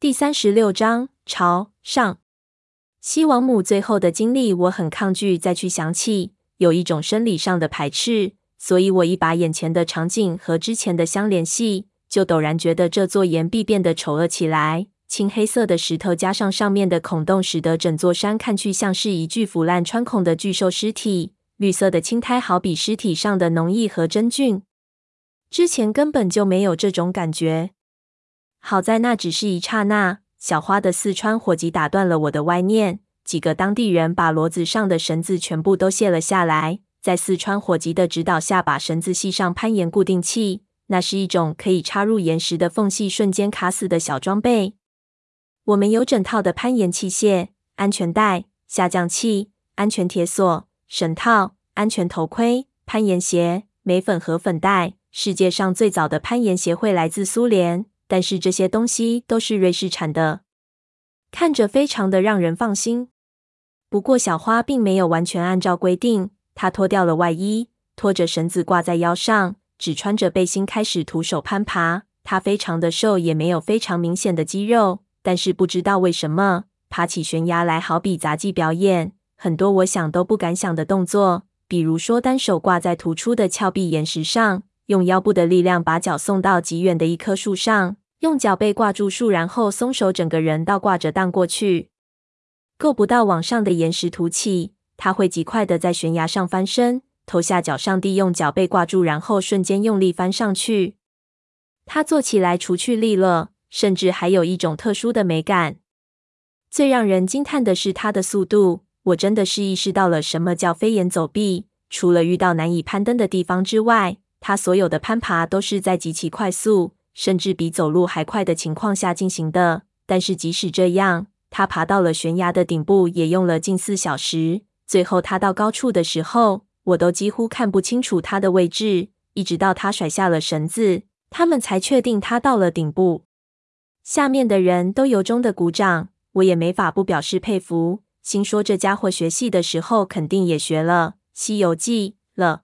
第三十六章朝上。西王母最后的经历，我很抗拒再去想起，有一种生理上的排斥。所以我一把眼前的场景和之前的相联系，就陡然觉得这座岩壁变得丑恶起来。青黑色的石头加上上面的孔洞，使得整座山看去像是一具腐烂穿孔的巨兽尸体。绿色的青苔好比尸体上的脓液和真菌，之前根本就没有这种感觉。好在那只是一刹那，小花的四川伙计打断了我的歪念。几个当地人把骡子上的绳子全部都卸了下来，在四川伙计的指导下，把绳子系上攀岩固定器。那是一种可以插入岩石的缝隙，瞬间卡死的小装备。我们有整套的攀岩器械、安全带、下降器、安全铁索、绳套、安全头盔、攀岩鞋、镁粉和粉袋。世界上最早的攀岩协会来自苏联。但是这些东西都是瑞士产的，看着非常的让人放心。不过小花并没有完全按照规定，她脱掉了外衣，拖着绳子挂在腰上，只穿着背心开始徒手攀爬。她非常的瘦，也没有非常明显的肌肉，但是不知道为什么，爬起悬崖来好比杂技表演，很多我想都不敢想的动作，比如说单手挂在突出的峭壁岩石上，用腰部的力量把脚送到极远的一棵树上。用脚背挂住树，然后松手，整个人倒挂着荡过去。够不到往上的岩石凸起，他会极快的在悬崖上翻身，头下脚上地，用脚背挂住，然后瞬间用力翻上去。他做起来除去利落，甚至还有一种特殊的美感。最让人惊叹的是他的速度，我真的是意识到了什么叫飞檐走壁。除了遇到难以攀登的地方之外，他所有的攀爬都是在极其快速。甚至比走路还快的情况下进行的，但是即使这样，他爬到了悬崖的顶部也用了近四小时。最后他到高处的时候，我都几乎看不清楚他的位置，一直到他甩下了绳子，他们才确定他到了顶部。下面的人都由衷的鼓掌，我也没法不表示佩服，心说这家伙学戏的时候肯定也学了《西游记》了，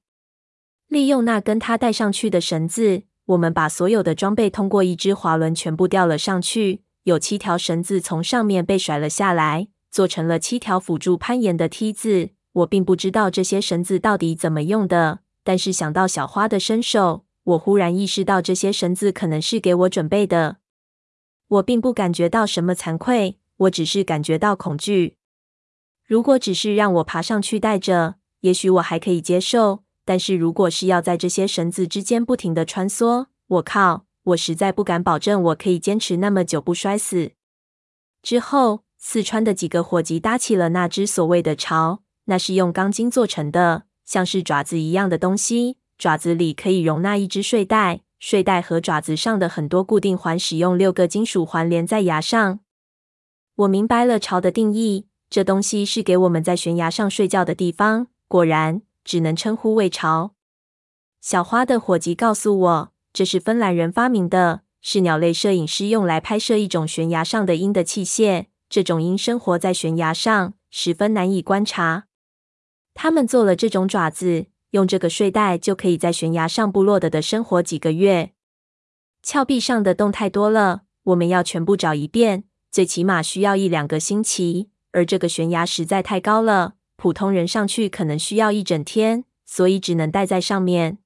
利用那根他带上去的绳子。我们把所有的装备通过一只滑轮全部吊了上去，有七条绳子从上面被甩了下来，做成了七条辅助攀岩的梯子。我并不知道这些绳子到底怎么用的，但是想到小花的身手，我忽然意识到这些绳子可能是给我准备的。我并不感觉到什么惭愧，我只是感觉到恐惧。如果只是让我爬上去带着，也许我还可以接受。但是如果是要在这些绳子之间不停地穿梭，我靠，我实在不敢保证我可以坚持那么久不摔死。之后，四川的几个伙计搭起了那只所谓的巢，那是用钢筋做成的，像是爪子一样的东西，爪子里可以容纳一只睡袋，睡袋和爪子上的很多固定环使用六个金属环连在崖上。我明白了巢的定义，这东西是给我们在悬崖上睡觉的地方。果然。只能称呼为巢。小花的伙计告诉我，这是芬兰人发明的，是鸟类摄影师用来拍摄一种悬崖上的鹰的器械。这种鹰生活在悬崖上，十分难以观察。他们做了这种爪子，用这个睡袋就可以在悬崖上不落的的生活几个月。峭壁上的洞太多了，我们要全部找一遍，最起码需要一两个星期。而这个悬崖实在太高了。普通人上去可能需要一整天，所以只能待在上面。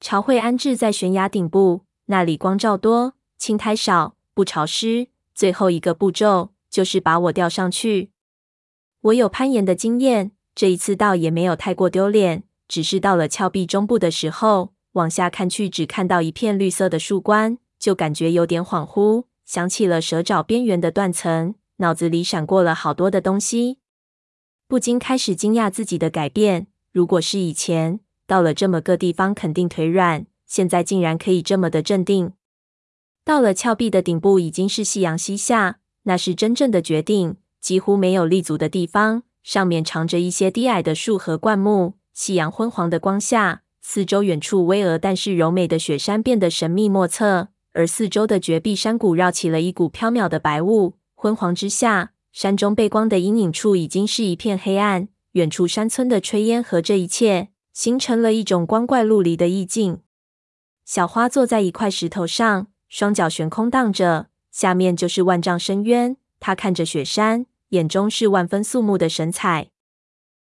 巢会安置在悬崖顶部，那里光照多，青苔少，不潮湿。最后一个步骤就是把我吊上去。我有攀岩的经验，这一次倒也没有太过丢脸，只是到了峭壁中部的时候，往下看去只看到一片绿色的树冠，就感觉有点恍惚，想起了蛇爪边缘的断层，脑子里闪过了好多的东西。不禁开始惊讶自己的改变。如果是以前，到了这么个地方肯定腿软，现在竟然可以这么的镇定。到了峭壁的顶部，已经是夕阳西下，那是真正的绝顶，几乎没有立足的地方，上面长着一些低矮的树和灌木。夕阳昏黄的光下，四周远处巍峨但是柔美的雪山变得神秘莫测，而四周的绝壁山谷绕起了一股飘渺的白雾。昏黄之下。山中背光的阴影处已经是一片黑暗，远处山村的炊烟和这一切形成了一种光怪陆离的意境。小花坐在一块石头上，双脚悬空荡着，下面就是万丈深渊。她看着雪山，眼中是万分肃穆的神采。